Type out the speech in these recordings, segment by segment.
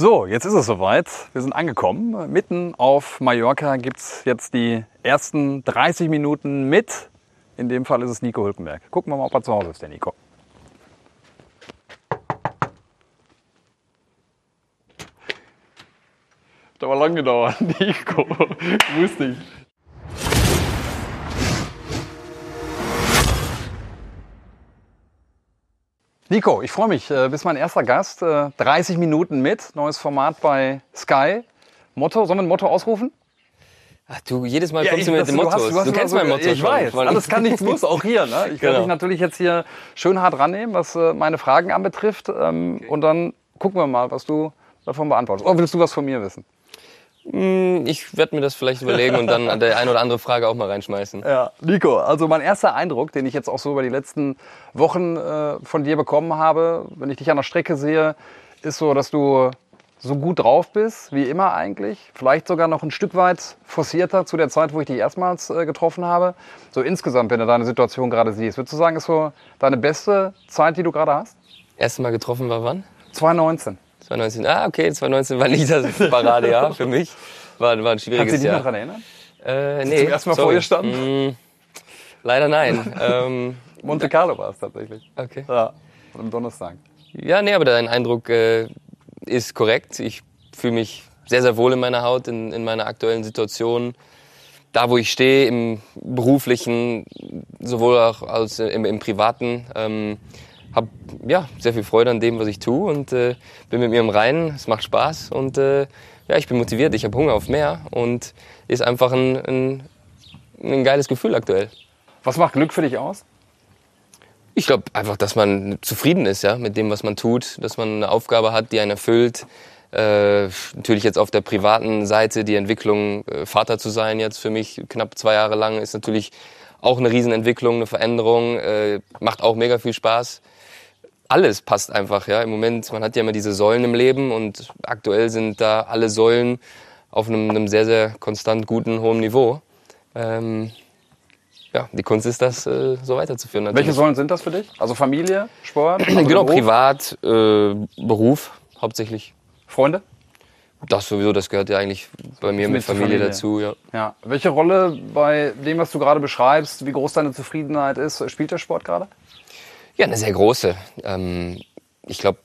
So, jetzt ist es soweit. Wir sind angekommen. Mitten auf Mallorca gibt es jetzt die ersten 30 Minuten mit. In dem Fall ist es Nico Hülkenberg. Gucken wir mal, ob er zu Hause ist, der Nico. Hat aber lang gedauert, Nico. Grüß dich. Nico, ich freue mich. Du bist mein erster Gast. 30 Minuten mit. Neues Format bei Sky. Motto, sollen wir ein Motto ausrufen? Ach, du, jedes Mal kommst du mit dem Motto. Du, du, du kennst mein Motto Ich schon. weiß, alles kann nichts muss, auch hier. Ne? Ich genau. werde dich natürlich jetzt hier schön hart rannehmen, was äh, meine Fragen anbetrifft. Ähm, okay. Und dann gucken wir mal, was du davon beantwortest. Oder willst du was von mir wissen? Hm, ich werde mir das vielleicht überlegen und dann an der eine oder andere Frage auch mal reinschmeißen. Ja, Nico, also mein erster Eindruck, den ich jetzt auch so über die letzten Wochen äh, von dir bekommen habe, wenn ich dich an der Strecke sehe, ist so, dass du so gut drauf bist, wie immer eigentlich. Vielleicht sogar noch ein Stück weit forcierter zu der Zeit, wo ich dich erstmals äh, getroffen habe. So insgesamt, wenn du deine Situation gerade siehst, würdest du sagen, ist so deine beste Zeit, die du gerade hast? Erste Mal getroffen war wann? 2019. 2019, ah, okay, 2019 war nicht das Paradejahr für mich. War, war ein schwieriges Kannst du dich noch daran erinnern? Äh, nee. Zum ersten Mal vor ihr stand? Mm, leider nein. ähm, Monte Carlo war es tatsächlich. Okay. Ja, am Donnerstag. Ja, nee, aber dein Eindruck äh, ist korrekt. Ich fühle mich sehr, sehr wohl in meiner Haut, in, in meiner aktuellen Situation. Da, wo ich stehe, im beruflichen, sowohl auch als im, im privaten. Ähm, habe ja, sehr viel Freude an dem, was ich tue und äh, bin mit mir im Reinen. Es macht Spaß und äh, ja, ich bin motiviert. Ich habe Hunger auf mehr und ist einfach ein, ein, ein geiles Gefühl aktuell. Was macht Glück für dich aus? Ich glaube einfach, dass man zufrieden ist ja, mit dem, was man tut, dass man eine Aufgabe hat, die einen erfüllt. Äh, natürlich jetzt auf der privaten Seite die Entwicklung, äh, Vater zu sein jetzt für mich knapp zwei Jahre lang, ist natürlich auch eine Riesenentwicklung, eine Veränderung, äh, macht auch mega viel Spaß alles passt einfach. Ja, im Moment, man hat ja immer diese Säulen im Leben und aktuell sind da alle Säulen auf einem, einem sehr, sehr konstant guten, hohen Niveau. Ähm, ja, die Kunst ist das, äh, so weiterzuführen. Natürlich. Welche Säulen sind das für dich? Also Familie, Sport? Also genau, Beruf? privat, äh, Beruf hauptsächlich. Freunde? Das sowieso, das gehört ja eigentlich bei mir mit, Familie, Familie, dazu. Ja. ja. Welche Rolle bei dem, was du gerade beschreibst, wie groß deine Zufriedenheit ist, spielt der Sport gerade? Ja, eine sehr große. Ähm, ich glaube,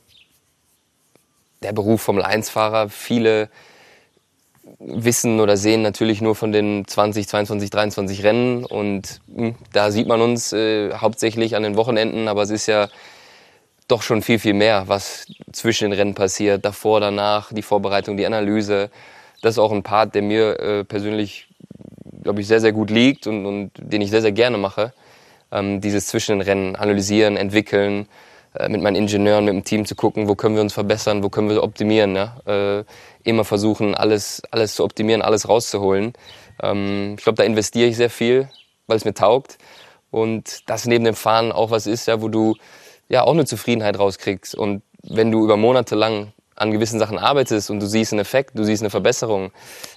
der Beruf Formel-1-Fahrer, viele wissen oder sehen natürlich nur von den 20, 22, 23 Rennen und mh, hm, da sieht man uns äh, hauptsächlich an den Wochenenden, aber es ist ja doch schon viel, viel mehr, was zwischen den Rennen passiert, davor, danach, die Vorbereitung, die Analyse. Das ist auch ein Part, der mir äh, persönlich, glaube ich, sehr, sehr gut liegt und, und den ich sehr, sehr gerne mache ähm, dieses zwischen den Rennen analysieren, entwickeln, äh, mit meinen Ingenieuren, mit dem Team zu gucken, wo können wir uns verbessern, wo können wir optimieren. Ja? Äh, immer versuchen, alles, alles zu optimieren, alles rauszuholen. Ähm, ich glaube, da investiere ich sehr viel, weil es mir taugt. Und das neben dem Fahren auch was ist, ja, wo du ja auch eine Zufriedenheit rauskriegst. Und wenn du über Monate lang an gewissen Sachen arbeitest und du siehst einen Effekt, du siehst eine Verbesserung,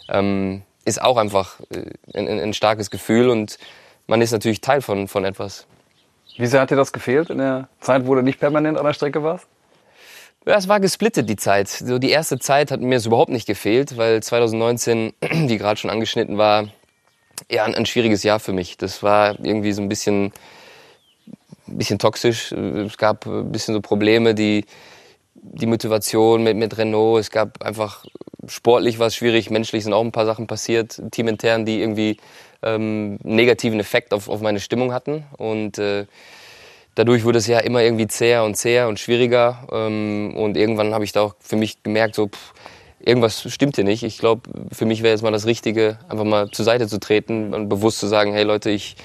ähm, ist auch einfach äh, ein, ein, starkes Gefühl und man ist natürlich Teil von, von etwas. Wie sehr hat dir das gefehlt in der Zeit, wo du nicht permanent an der Strecke warst? Ja, es war gesplittet, die Zeit. So die erste Zeit hat mir es überhaupt nicht gefehlt, weil 2019, wie gerade schon angeschnitten war, ja, ein, ein, schwieriges Jahr für mich. Das war irgendwie so ein bisschen, ein bisschen toxisch. Es gab ein bisschen so Probleme, die, die Motivation mit, mit Renault. Es gab einfach sportlich was schwierig, menschlich sind auch ein paar Sachen passiert, teamintern, die irgendwie ähm, negativen Effekt auf, auf meine Stimmung hatten. Und äh, dadurch wurde es ja immer irgendwie zäher und zäher und schwieriger. Ähm, und irgendwann habe ich da auch für mich gemerkt, so pff, irgendwas stimmt hier nicht. Ich glaube, für mich wäre jetzt mal das Richtige, einfach mal zur Seite zu treten und bewusst zu sagen, hey Leute, ich,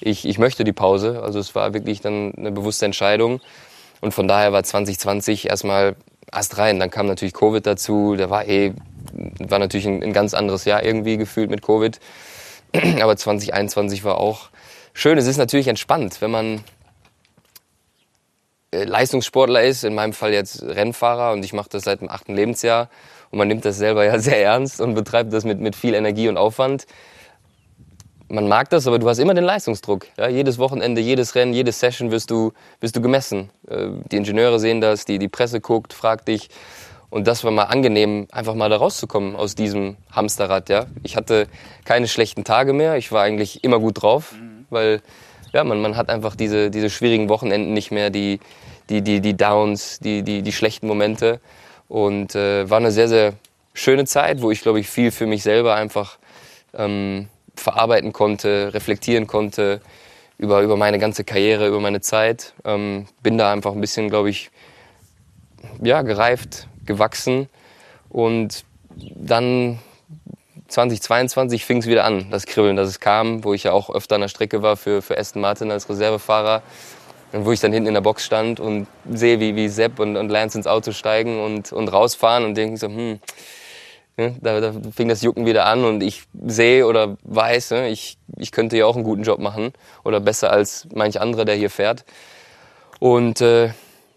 ich, ich möchte die Pause. Also es war wirklich dann eine bewusste Entscheidung. Und von daher war 2020 erstmal erst rein. Dann kam natürlich Covid dazu. Da war eh, war natürlich ein, ein ganz anderes Jahr irgendwie gefühlt mit Covid. Aber 2021 war auch schön. Es ist natürlich entspannt, wenn man äh, Leistungssportler ist, in meinem Fall jetzt Rennfahrer und ich mache das seit dem achten Lebensjahr und man nimmt das selber ja sehr ernst und betreibt das mit, mit viel Energie und Aufwand. Man mag das, aber du hast immer den Leistungsdruck. Ja? Jedes Wochenende, jedes Rennen, jede Session wirst du, wirst du gemessen. Äh, die Ingenieure sehen das, die, die Presse guckt, fragt dich. Und das war mal angenehm, einfach mal da rauszukommen aus diesem Hamsterrad. Ja, ich hatte keine schlechten Tage mehr. Ich war eigentlich immer gut drauf, mhm. weil ja, man, man hat einfach diese, diese schwierigen Wochenenden nicht mehr, die, die, die, die Downs, die, die, die schlechten Momente. Und äh, war eine sehr, sehr schöne Zeit, wo ich, glaube ich, viel für mich selber einfach ähm, verarbeiten konnte, reflektieren konnte über, über meine ganze Karriere, über meine Zeit. Ähm, bin da einfach ein bisschen, glaube ich, ja, gereift, gewachsen. Und dann 2022 fing es wieder an, das Kribbeln, dass es kam, wo ich ja auch öfter an der Strecke war für, für Aston Martin als Reservefahrer. Und wo ich dann hinten in der Box stand und sehe, wie, wie Sepp und, und Lance ins Auto steigen und, und rausfahren und denke so, hm, ne, da, da fing das Jucken wieder an und ich sehe oder weiß, ne, ich, ich könnte ja auch einen guten Job machen oder besser als manch anderer, der hier fährt. Und äh,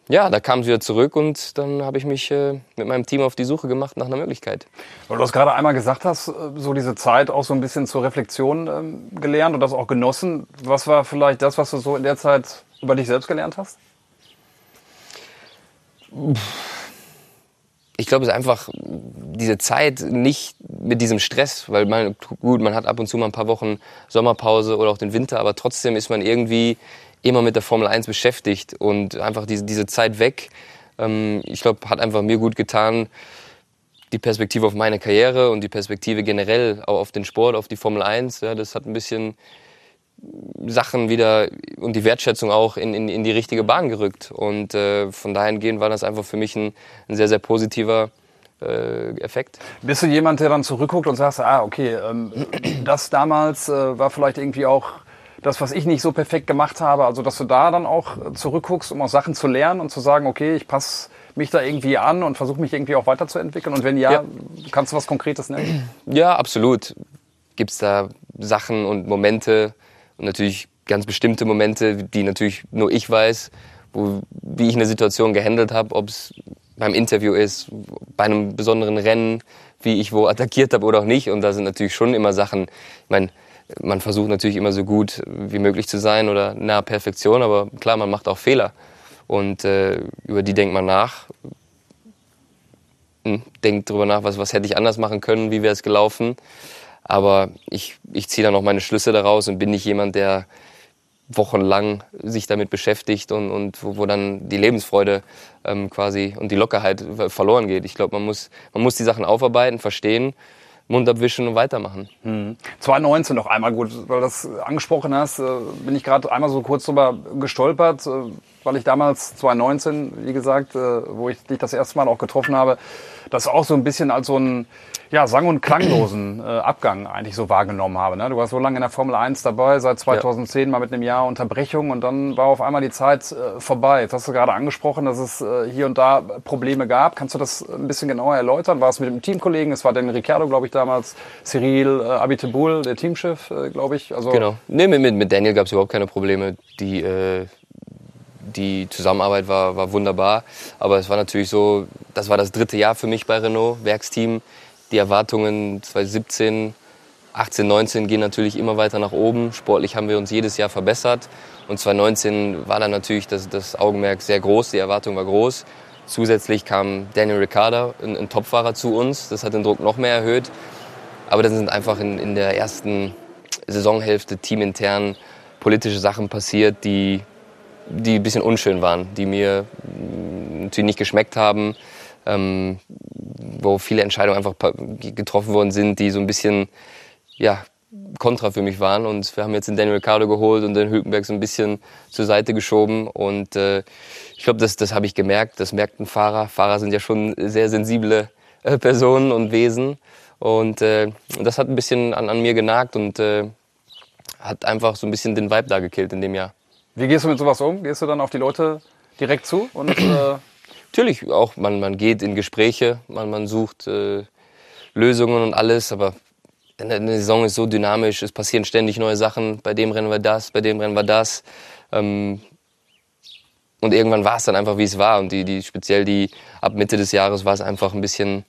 ja, da kam sie wieder zurück und dann habe ich mich äh, mit meinem Team auf die Suche gemacht nach einer Möglichkeit. Weil du das gerade einmal gesagt hast, äh, so diese Zeit auch so ein bisschen zur Reflexion ähm, gelernt und das auch genossen. Was war vielleicht das, was du so in der Zeit über dich selbst gelernt hast? Ich glaube, es ist einfach diese Zeit nicht mit diesem Stress, weil man, gut, man hat ab und zu mal ein paar Wochen Sommerpause oder auch den Winter, aber trotzdem ist man irgendwie immer mit der Formel 1 beschäftigt und einfach diese, diese Zeit weg, ähm, ich glaube, hat einfach mir gut getan, die Perspektive auf meine Karriere und die Perspektive generell auch auf den Sport, auf die Formel 1. Ja, das hat ein bisschen Sachen wieder und die Wertschätzung auch in, in, in die richtige Bahn gerückt. Und äh, von dahingehend war das einfach für mich ein, ein sehr, sehr positiver äh, Effekt. Bist du jemand, der dann zurückguckt und sagst, ah, okay, ähm, das damals äh, war vielleicht irgendwie auch das, was ich nicht so perfekt gemacht habe, also dass du da dann auch zurückguckst, um auch Sachen zu lernen und zu sagen, okay, ich passe mich da irgendwie an und versuche mich irgendwie auch weiterzuentwickeln? Und wenn ja, ja, kannst du was Konkretes nennen? Ja, absolut. Gibt es da Sachen und Momente und natürlich ganz bestimmte Momente, die natürlich nur ich weiß, wo, wie ich eine Situation gehandelt habe, ob es beim Interview ist, bei einem besonderen Rennen, wie ich wo attackiert habe oder auch nicht. Und da sind natürlich schon immer Sachen, ich meine, man versucht natürlich immer so gut wie möglich zu sein oder nahe Perfektion, aber klar, man macht auch Fehler. Und äh, über die denkt man nach, hm, denkt darüber nach, was, was hätte ich anders machen können, wie wäre es gelaufen. Aber ich, ich ziehe dann auch meine Schlüsse daraus und bin nicht jemand, der wochenlang sich damit beschäftigt und, und wo, wo dann die Lebensfreude ähm, quasi und die Lockerheit verloren geht. Ich glaube, man muss, man muss die Sachen aufarbeiten, verstehen Mund abwischen und weitermachen. Hm. 2019 noch einmal gut, weil du das angesprochen hast, äh, bin ich gerade einmal so kurz drüber gestolpert, äh, weil ich damals 2019, wie gesagt, äh, wo ich dich das erste Mal auch getroffen habe, das auch so ein bisschen als so ein ja, sang- und klanglosen äh, Abgang eigentlich so wahrgenommen habe. Ne? Du warst so lange in der Formel 1 dabei, seit 2010 ja. mal mit einem Jahr Unterbrechung und dann war auf einmal die Zeit äh, vorbei. Jetzt hast du gerade angesprochen, dass es äh, hier und da Probleme gab. Kannst du das ein bisschen genauer erläutern? War es mit dem Teamkollegen? Es war Daniel Ricciardo, glaube ich, damals, Cyril äh, Abiteboul, der Teamchef, äh, glaube ich. Also genau. Nee, mit, mit Daniel gab es überhaupt keine Probleme. Die, äh, die Zusammenarbeit war, war wunderbar. Aber es war natürlich so, das war das dritte Jahr für mich bei Renault, Werksteam die Erwartungen 2017, 18, 19 gehen natürlich immer weiter nach oben. Sportlich haben wir uns jedes Jahr verbessert. Und 2019 war dann natürlich das, das Augenmerk sehr groß, die Erwartung war groß. Zusätzlich kam Daniel Ricciardo, ein, ein Topfahrer, zu uns. Das hat den Druck noch mehr erhöht. Aber dann sind einfach in, in der ersten Saisonhälfte teamintern politische Sachen passiert, die, die ein bisschen unschön waren, die mir natürlich nicht geschmeckt haben ähm, wo viele Entscheidungen einfach getroffen worden sind, die so ein bisschen ja, kontra für mich waren. Und wir haben jetzt den Daniel Ricciardo geholt und den Hülkenberg so ein bisschen zur Seite geschoben. Und äh, ich glaube, das, das habe ich gemerkt. Das merkt ein Fahrer. Fahrer sind ja schon sehr sensible äh, Personen und Wesen. Und äh, das hat ein bisschen an, an mir genagt und äh, hat einfach so ein bisschen den Vibe da gekillt in dem Jahr. Wie gehst du mit sowas um? Gehst du dann auf die Leute direkt zu und äh, Natürlich auch, man, man geht in Gespräche, man, man sucht äh, Lösungen und alles, aber eine Saison ist so dynamisch, es passieren ständig neue Sachen, bei dem Rennen war das, bei dem Rennen war das. Ähm, und irgendwann war es dann einfach, wie es war. Und die, die, speziell die ab Mitte des Jahres war es einfach ein bisschen,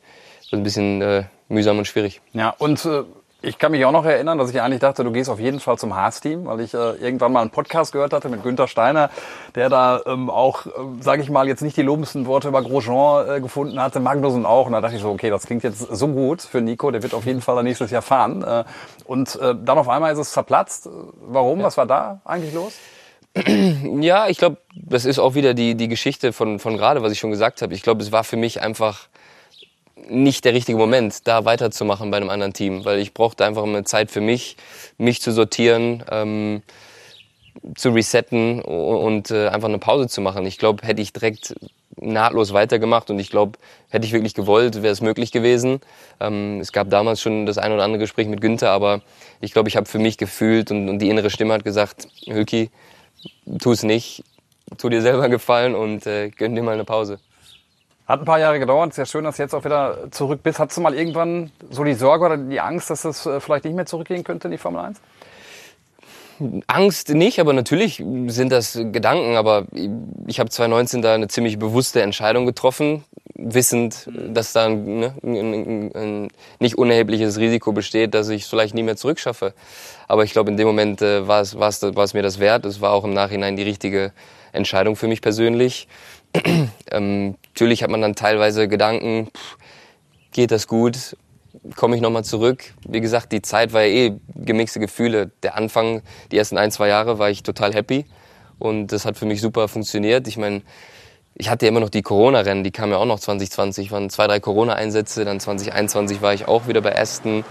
ein bisschen äh, mühsam und schwierig. Ja, und äh, Ich kann mich auch noch erinnern, dass ich eigentlich dachte, du gehst auf jeden Fall zum Haas-Team, weil ich äh, irgendwann mal einen Podcast gehört hatte mit Günther Steiner, der da ähm, auch, äh, sage ich mal, jetzt nicht die lobendsten Worte über Grosjean äh, gefunden hatte, Magnussen auch. Und da dachte ich so, okay, das klingt jetzt so gut für Nico, der wird auf jeden Fall nächstes Jahr fahren. Äh, und äh, dann auf einmal ist es zerplatzt. Warum? Ja. Was war da eigentlich los? Ja, ich glaube, das ist auch wieder die, die Geschichte von, von gerade, was ich schon gesagt habe. Ich glaube, es war für mich einfach nicht der richtige Moment, da weiterzumachen bei einem anderen Team, weil ich brauchte einfach eine Zeit für mich, mich zu sortieren, ähm, zu resetten und äh, einfach eine Pause zu machen. Ich glaube, hätte ich direkt nahtlos weitergemacht und ich glaube, hätte ich wirklich gewollt, wäre es möglich gewesen. Ähm, es gab damals schon das ein oder andere Gespräch mit Günther, aber ich glaube, ich habe für mich gefühlt und, und, die innere Stimme hat gesagt, Hülki, tu es nicht, tu dir selber gefallen und äh, gönn dir mal eine Pause. Hat ein paar Jahre gedauert. Sehr schön, dass du jetzt auch wieder zurück bist. Hattest du mal irgendwann so die Sorge oder die Angst, dass es äh, vielleicht nicht mehr zurückgehen könnte in die Formel 1? Angst nicht, aber natürlich sind das Gedanken. Aber ich habe 2019 da eine ziemlich bewusste Entscheidung getroffen, wissend, dass da ein, ne, ein, ein, nicht unerhebliches Risiko besteht, dass ich es vielleicht nie mehr zurückschaffe. Aber ich glaube, in dem Moment äh, war es mir das wert. Es war auch im Nachhinein die richtige Entscheidung für mich persönlich. ähm, natürlich hat man dann teilweise Gedanken, pff, geht das gut? Komme ich nochmal zurück? Wie gesagt, die Zeit war ja eh gemixte Gefühle. Der Anfang, die ersten ein, zwei Jahre war ich total happy und das hat für mich super funktioniert. Ich meine, ich hatte ja immer noch die Corona-Rennen, die kamen ja auch noch 2020, waren zwei, drei Corona-Einsätze, dann 2021 war ich auch wieder bei Aston,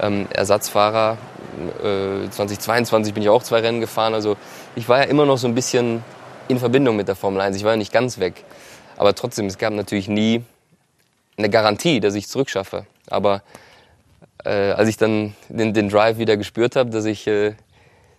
ähm, Ersatzfahrer. Äh, 2022 bin ich auch zwei Rennen gefahren, also ich war ja immer noch so ein bisschen in Verbindung mit der Formel 1. Ich war ja nicht ganz weg. Aber trotzdem, es gab natürlich nie eine Garantie, dass ich zurückschaffe. Aber äh, als ich dann den, den Drive wieder gespürt habe, dass ich äh,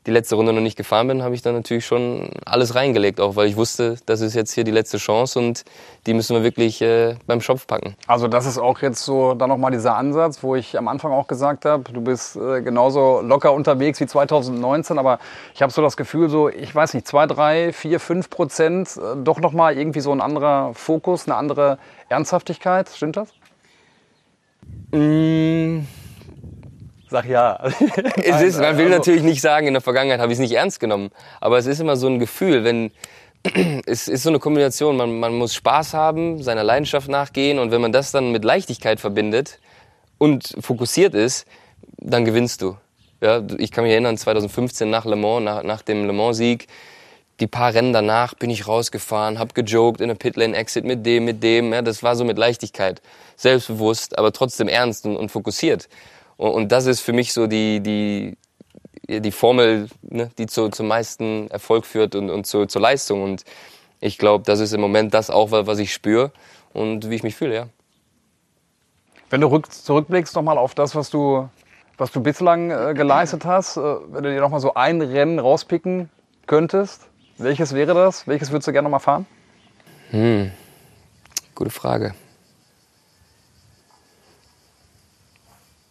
die letzte Runde noch nicht gefahren bin, habe ich dann natürlich schon alles reingelegt, auch weil ich wusste, das ist jetzt hier die letzte Chance und die müssen wir wirklich äh, beim Schopf packen. Also das ist auch jetzt so dann nochmal dieser Ansatz, wo ich am Anfang auch gesagt habe, du bist äh, genauso locker unterwegs wie 2019, aber ich habe so das Gefühl, so ich weiß nicht, zwei, drei, vier, fünf Prozent, äh, doch nochmal irgendwie so ein anderer Fokus, eine andere Ernsthaftigkeit. Stimmt das? Mmh Sag ja. es ist, man will also natürlich nicht sagen, in der Vergangenheit habe ich es nicht ernst genommen. Aber es ist immer so ein Gefühl, wenn es ist so eine Kombination. Man, man muss Spaß haben, seiner Leidenschaft nachgehen und wenn man das dann mit Leichtigkeit verbindet und fokussiert ist, dann gewinnst du. Ja, ich kann mich erinnern, 2015 nach Le Mans, nach, nach dem Le Mans-Sieg, die paar Rennen danach bin ich rausgefahren, hab gejoked in der Pitlane-Exit mit dem, mit dem. Ja, das war so mit Leichtigkeit, selbstbewusst, aber trotzdem ernst und, und fokussiert. Und, und das ist für mich so die, die, die Formel, ne, die zu, zum meisten Erfolg führt und, und zu, zur Leistung. Und ich glaube, das ist im Moment das auch, was ich spüre und wie ich mich fühle, ja. Wenn du rück, zurückblickst nochmal auf das, was du, was du bislang äh, geleistet hast, äh, wenn du dir nochmal so ein Rennen rauspicken könntest, welches wäre das? Welches würdest du gerne nochmal fahren? Hm, gute Frage.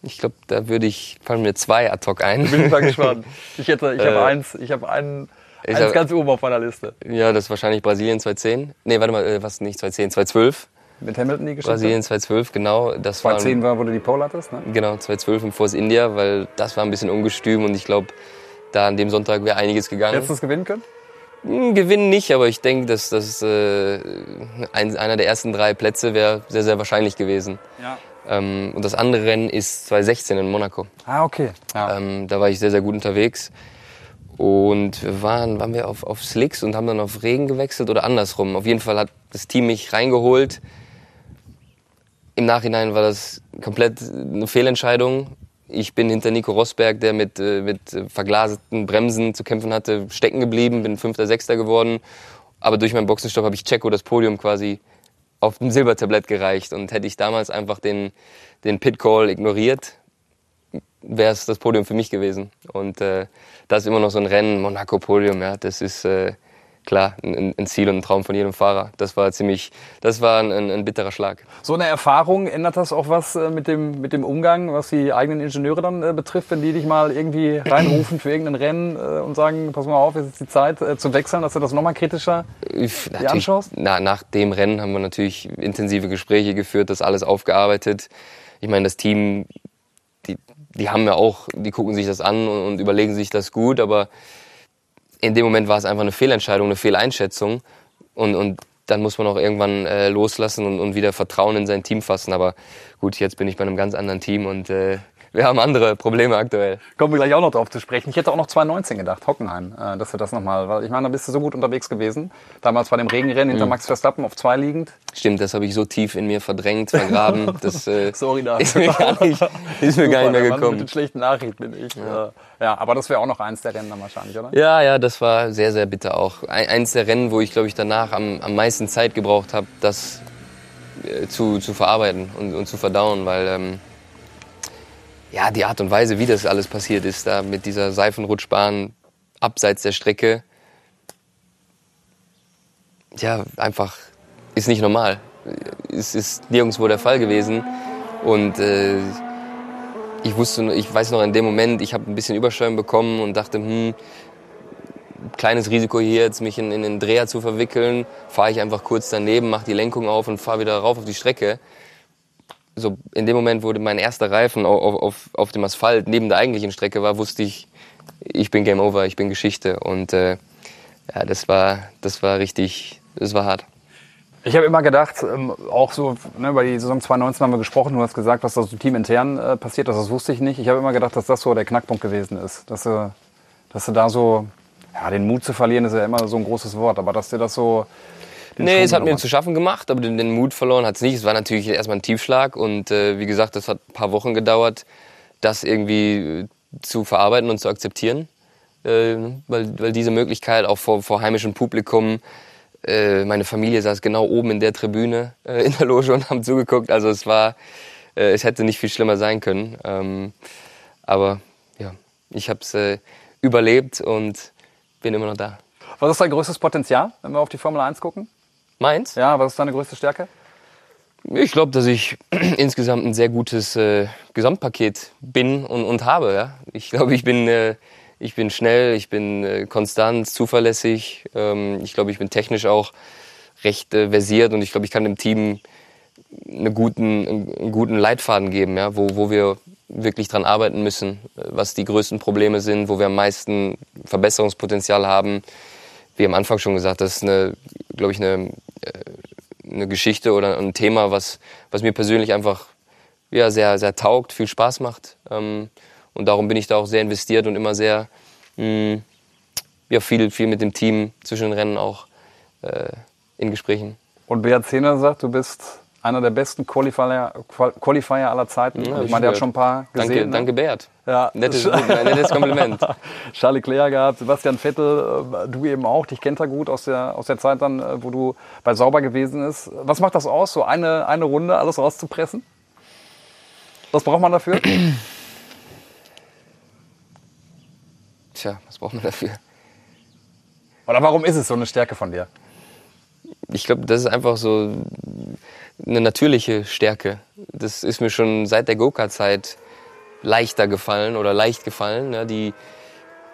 Ich glaube, da würde ich, fallen mir zwei ad hoc ein. Bin ich mal gespannt. Ich, hätte, ich habe äh, eins, ich habe einen, eins hab, ganz oben auf meiner Liste. Ja, das ist wahrscheinlich Brasilien 2010. Nee, warte mal, äh, was nicht 2010, 2012. Mit Hamilton die Geschichte? Brasilien 2012, genau. Das 2010 war, wo du die Pole hattest, ne? Genau, 2012 im Force India, weil das war ein bisschen ungestüm und ich glaube, da an dem Sonntag wäre einiges gegangen. Hättest du es gewinnen können? Hm, gewinnen nicht, aber ich denke, dass das äh, ein, einer der ersten drei Plätze wäre sehr, sehr wahrscheinlich gewesen. Ja. Ähm, und das andere Rennen ist 2016 in Monaco. Ah, okay. Ja. Ähm, da war ich sehr, sehr gut unterwegs. Und wir waren, waren wir auf, auf Slicks und haben dann auf Regen gewechselt oder andersrum. Auf jeden Fall hat das Team mich reingeholt. Im Nachhinein war das komplett eine Fehlentscheidung. Ich bin hinter Nico Rosberg, der mit, äh, mit verglaseten Bremsen zu kämpfen hatte, stecken geblieben, bin Fünfter, Sechster geworden. Aber durch meinen Boxenstopp habe ich Checo das Podium quasi auf dem Silbertablett gereicht. Und hätte ich damals einfach den, den Pit-Call ignoriert, wäre es das Podium für mich gewesen. Und äh, das ist immer noch so ein Rennen, Monaco-Podium, ja, das ist äh, klar ein, ein, Ziel und ein Traum von jedem Fahrer. Das war ziemlich, das war ein, ein, bitterer Schlag. So eine Erfahrung, ändert das auch was äh, mit dem, mit dem Umgang, was die eigenen Ingenieure dann äh, betrifft, wenn die dich mal irgendwie reinrufen für irgendein Rennen äh, und sagen, pass mal auf, jetzt ist die Zeit äh, zu wechseln, dass du das nochmal kritischer dir anschaust? Na, nach dem Rennen haben wir natürlich intensive Gespräche geführt, das alles aufgearbeitet. Ich meine, das Team die, die haben ja auch, die gucken sich das an und, und überlegen sich das gut, aber in dem Moment war es einfach eine Fehlentscheidung, eine Fehleinschätzung und, und dann muss man auch irgendwann äh, loslassen und, und wieder Vertrauen in sein Team fassen. Aber gut, jetzt bin ich bei einem ganz anderen Team und äh, wir haben andere Probleme aktuell. Kommen wir gleich auch noch drauf zu sprechen. Ich hätte auch noch 2019 gedacht, Hockenheim, äh, dass wir das nochmal, weil ich meine, da bist du so gut unterwegs gewesen. Damals bei dem Regenrennen hinter mhm. Max Verstappen auf zwei liegend. Stimmt, das habe ich so tief in mir verdrängt, vergraben. Das äh, Sorry, da. ist mir gar nicht, ist mir Super, gar nicht mehr gekommen. Mit den schlechten Nachrichten bin ich. Ja, ja aber das wäre auch noch eins der Rennen dann wahrscheinlich, oder? Ja, ja, das war sehr, sehr bitter auch. Eins der Rennen, wo ich, glaube ich, danach am, am meisten Zeit gebraucht habe, das äh, zu, zu verarbeiten und, und zu verdauen, weil... Ähm, ja, die Art und Weise, wie das alles passiert ist, da mit dieser Seifenrutschbahn abseits der Strecke, ja, einfach ist nicht normal. Es ist nirgendwo der Fall gewesen. Und äh, ich wusste, ich weiß noch in dem Moment, ich habe ein bisschen Übersteuern bekommen und dachte, hm, kleines Risiko hier jetzt mich in, in den Dreher zu verwickeln, fahre ich einfach kurz daneben, mache die Lenkung auf und fahre wieder rauf auf die Strecke so in dem Moment, wo mein erster Reifen auf, auf, auf dem Asphalt neben der eigentlichen Strecke war, wusste ich, ich bin Game Over, ich bin Geschichte. Und äh, ja, das war, das war richtig, das war hart. Ich habe immer gedacht, ähm, auch so, ne, über die Saison 2019 haben wir gesprochen, du hast gesagt, was da so teamintern äh, passiert ist, das wusste ich nicht. Ich habe immer gedacht, dass das so der Knackpunkt gewesen ist. Dass du, dass du da so, ja, den Mut zu verlieren ist ja immer so ein großes Wort, aber dass dir das so nee, es hat mir zu schaffen gemacht, aber den, den Mut verloren hat es nicht. Es war natürlich erstmal ein Tiefschlag und äh, wie gesagt, das hat ein paar Wochen gedauert, das irgendwie äh, zu verarbeiten und zu akzeptieren. Äh, weil, weil diese Möglichkeit auch vor, vor heimischem Publikum, äh, meine Familie saß genau oben in der Tribüne äh, in der Loge und haben zugeguckt. Also es war, äh, es hätte nicht viel schlimmer sein können. Ähm, aber ja, ich habe es überlebt und bin immer noch da. Was ist dein größtes Potenzial, wenn wir auf die Formel 1 gucken? Meins? Ja, was ist deine größte Stärke? Ich glaube, dass ich insgesamt ein sehr gutes äh, Gesamtpaket bin und, und habe. Ja? Ich glaube, ich bin, äh, ich bin schnell, ich bin äh, konstant, zuverlässig. Ähm, ich glaube, ich bin technisch auch recht äh, versiert und ich glaube, ich kann dem Team eine guten, einen guten Leitfaden geben, ja? wo, wo wir wirklich dran arbeiten müssen, was die größten Probleme sind, wo wir am meisten Verbesserungspotenzial haben. Wie am Anfang schon gesagt, das ist eine, glaube ich, eine äh, eine Geschichte oder ein Thema, was, was mir persönlich einfach ja, sehr, sehr taugt, viel Spaß macht. Ähm, und darum bin ich da auch sehr investiert und immer sehr mh, mm, ja, viel, viel mit dem Team zwischen den Rennen auch äh, in Gesprächen. Und Beat Zehner sagt, du bist einer der besten Qualifier, Qualifier aller Zeiten. Ja, ich meine, der hat schon ein paar gesehen. Danke, danke Bert. Ja. Nettes, nettes Kompliment. Charles Leclerc gehabt, Sebastian Vettel, äh, du eben auch. Dich kennt er gut aus der, aus der Zeit dann, äh, wo du bei Sauber gewesen ist. Was macht das aus, so eine, eine Runde alles rauszupressen? Was braucht man dafür? Tja, was braucht man dafür? Oder warum ist es so eine Stärke von dir? Ich glaube, das ist einfach so eine natürliche Stärke. Das ist mir schon seit der Go-Kart-Zeit leichter gefallen oder leicht gefallen, ne? die,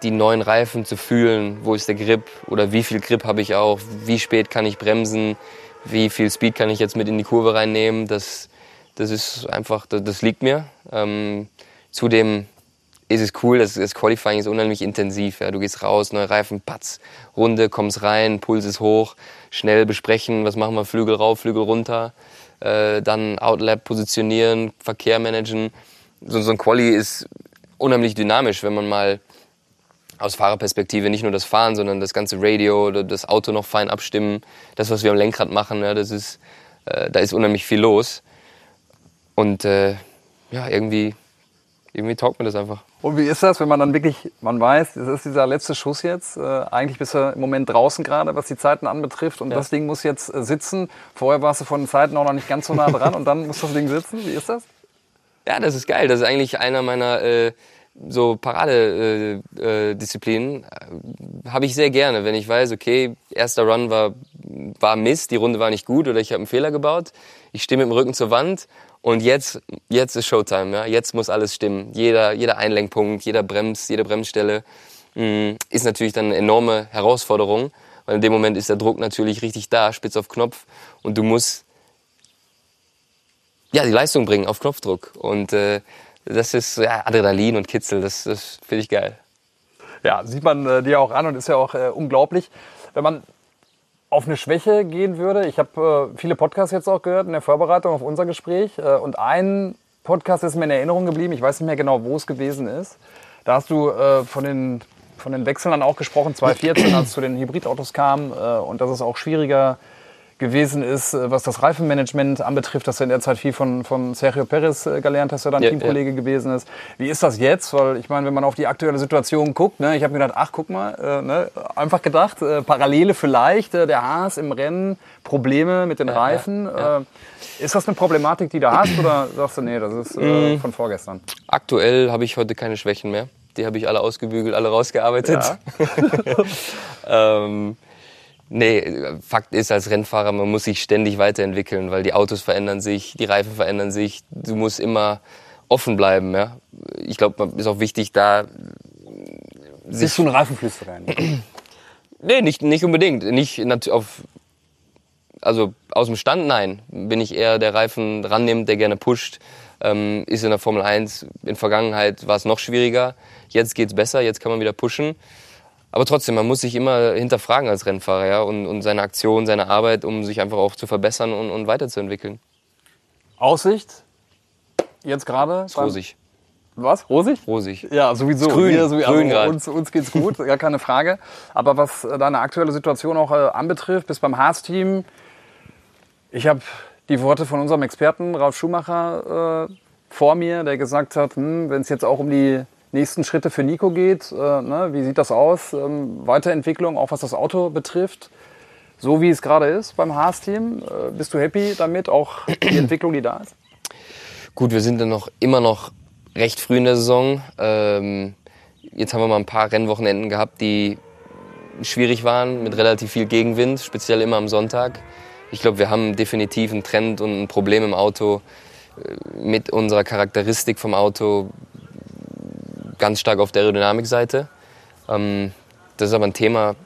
die neuen Reifen zu fühlen, wo ist der Grip oder wie viel Grip habe ich auch, wie spät kann ich bremsen, wie viel Speed kann ich jetzt mit in die Kurve reinnehmen, das, das ist einfach, das, das liegt mir. Ähm, zudem ist es cool, das, das Qualifying ist unheimlich intensiv. Ja. Du gehst raus, neue Reifen, patz, Runde, kommst rein, Puls ist hoch, schnell besprechen, was machen wir, Flügel rauf, Flügel runter, äh, dann Outlap positionieren, Verkehr managen. So, so ein Quali ist unheimlich dynamisch, wenn man mal aus Fahrerperspektive nicht nur das Fahren, sondern das ganze Radio das Auto noch fein abstimmen, das, was wir am Lenkrad machen, ja, das ist, äh, da ist unheimlich viel los. Und äh, ja, irgendwie, irgendwie taugt mir das einfach. Und wie ist das, wenn man dann wirklich, man weiß, das ist dieser letzte Schuss jetzt, äh, eigentlich bist du im Moment draußen gerade, was die Zeiten anbetrifft und ja. das Ding muss jetzt äh, sitzen. Vorher warst du von den Zeiten auch noch nicht ganz so nah dran und dann muss das Ding sitzen. Wie ist das? Ja, das ist geil. Das ist eigentlich einer meiner äh, so Paradedisziplinen. Äh, äh, habe ich sehr gerne, wenn ich weiß, okay, erster Run war, war Mist, die Runde war nicht gut oder ich habe einen Fehler gebaut. Ich stehe mit dem Rücken zur Wand und jetzt, jetzt ist Showtime, ja. Jetzt muss alles stimmen. Jeder, jeder Einlenkpunkt, jeder Brems, jede Bremsstelle mh, mm, ist natürlich dann eine enorme Herausforderung, weil in dem Moment ist der Druck natürlich richtig da, spitz auf Knopf und du musst ja die Leistung bringen auf Knopfdruck und äh, das ist ja, Adrenalin und Kitzel, das, das finde ich geil. Ja, sieht man äh, dir auch an und ist ja auch äh, unglaublich. Wenn man auf eine Schwäche gehen würde, ich habe äh, viele Podcasts jetzt auch gehört in der Vorbereitung auf unser Gespräch äh, und ein Podcast ist mir in Erinnerung geblieben, ich weiß nicht mehr genau, wo es gewesen ist. Da hast du äh, von den von den Wechseln dann auch gesprochen, 2014, als es zu den Hybridautos kam äh, und dass es auch schwieriger gewesen ist, äh, was das Reifenmanagement anbetrifft, dass du in der Zeit viel von, von Sergio Perez äh, gelernt hast, der dann Ja, Teamkollege gewesen ist. Wie ist das jetzt? Weil ich meine, wenn man auf die aktuelle Situation guckt, ne, ich habe mir gedacht, ach guck mal, äh, ne, einfach gedacht, äh, Parallele vielleicht, äh, der Haas im Rennen, Probleme mit den Reifen. Äh, ist das eine Problematik, die du hast oder sagst du, nee, das ist äh, von vorgestern? Aktuell habe ich heute keine Schwächen mehr. Die habe ich alle ausgebügelt, alle rausgearbeitet. ähm, nee, Fakt ist als Rennfahrer, man muss sich ständig weiterentwickeln, weil die Autos verändern sich, die Reifen verändern sich. Du musst immer offen bleiben. Ja? Ich glaube, ist auch wichtig, da Bist du ein Reifenflüsterer? Nee, nicht, nicht unbedingt. Nicht auf, also aus dem Stand, nein. Bin ich eher der Reifen rannimmt, der gerne pusht. Ähm, ist in der Formel 1. In Vergangenheit war es noch schwieriger. Jetzt geht's besser, jetzt kann man wieder pushen. Aber trotzdem, man muss sich immer hinterfragen als Rennfahrer ja? und, und seine Aktion, seine Arbeit, um sich einfach auch zu verbessern und, und weiterzuentwickeln. Aussicht? Jetzt gerade? Rosig. Was? Rosig? Rosig. Ja, sowieso. Ist grün. Wir, so, Grün grad. uns, uns geht's gut, gar keine Frage. Aber was äh, deine aktuelle Situation auch äh, anbetrifft, bist beim Haas-Team. Ich habe die Worte von unserem Experten Ralf Schumacher äh, vor mir, der gesagt hat, hm, wenn es jetzt auch um die nächsten Schritte für Nico geht, äh, ne, wie sieht das aus? Ähm, Weiterentwicklung, auch was das Auto betrifft. So wie es gerade ist beim Haas-Team, äh, bist du happy damit, auch die Entwicklung, die da ist? Gut, wir sind dann noch immer noch recht früh in der Saison. Ähm, jetzt haben wir mal ein paar Rennwochenenden gehabt, die schwierig waren, mit relativ viel Gegenwind, speziell immer am Sonntag. Ich glaube, wir haben definitiv einen Trend und ein Problem im Auto äh, mit unserer Charakteristik vom Auto ganz stark auf der Aerodynamikseite. Ähm, das ist aber ein Thema,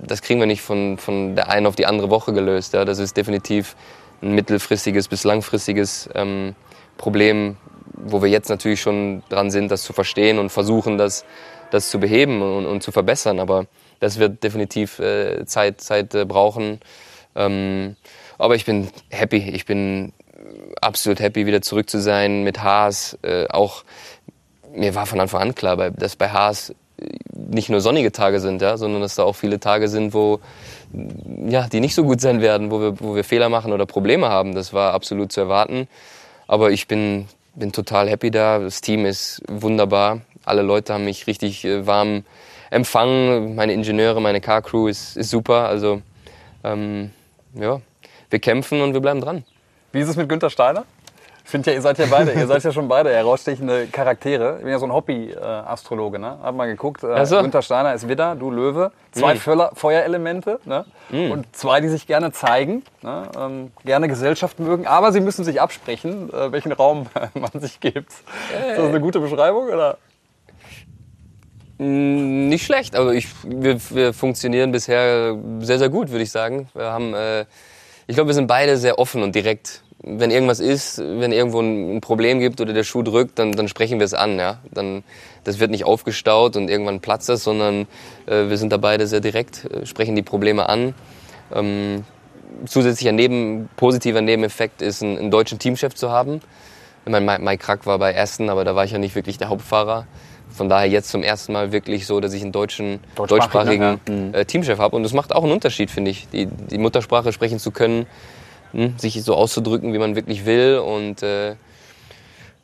das kriegen wir nicht von, von der einen auf die andere Woche gelöst. Ja. Das ist definitiv ein mittelfristiges bis langfristiges ähm, Problem, wo wir jetzt natürlich schon dran sind, das zu verstehen und versuchen, das, das zu beheben und, und zu verbessern. Aber das wird definitiv äh, Zeit, Zeit äh, brauchen. Ähm, aber ich bin happy. Ich bin absolut happy, wieder zurück zu sein mit Haas. Äh, auch mir war von Anfang an klar, dass bei Haas äh, nicht nur sonnige Tage sind, ja, sondern dass da auch viele Tage sind, wo ja, die nicht so gut sein werden, wo wir, wo wir Fehler machen oder Probleme haben. Das war absolut zu erwarten. Aber ich bin, bin total happy da. Das Team ist wunderbar. Alle Leute haben mich richtig äh, warm empfangen. Meine Ingenieure, meine Car Crew ist, ist super. Also ähm, ja, wir kämpfen und wir bleiben dran. Wie ist es mit Günter Steiner? Ich finde ja, ihr seid ja beide, ihr seid ja schon beide herausstechende Charaktere. Ich bin ja so ein Hobby-Astrologe, ne? Hab mal geguckt. Äh, Ach so. Günter Steiner ist Widder, du Löwe. Zwei. Feuer Feuerelemente, ne? Und zwei, die sich gerne zeigen, ne? ähm, gerne Gesellschaft mögen, aber sie müssen sich absprechen, äh, welchen Raum man sich gibt. Ist das eine gute Beschreibung, oder? Mm, Nicht schlecht, also ich, wir, wir funktionieren bisher sehr, sehr gut, würde ich sagen. Wir haben, äh, ich glaube, wir sind beide sehr offen und direkt. Wenn irgendwas ist, wenn irgendwo ein, Problem gibt oder der Schuh drückt, dann, dann sprechen wir es an. Ja? Dann, das wird nicht aufgestaut und irgendwann platzt es, sondern äh, wir sind da beide sehr direkt, äh, sprechen die Probleme an. Ähm, zusätzlicher Neben, positiver Nebeneffekt ist, einen, einen deutschen Teamchef zu haben. Ich meine, Mike- Krack war bei Aston, aber da war ich ja nicht wirklich der Hauptfahrer. Von daher jetzt zum ersten Mal wirklich so, dass ich einen deutschen, Deutschsprachig, deutschsprachigen ne? äh, Teamchef habe. Und das macht auch einen Unterschied, finde ich. Die, die Muttersprache sprechen zu können, hm, sich so auszudrücken, wie man wirklich will. Und äh,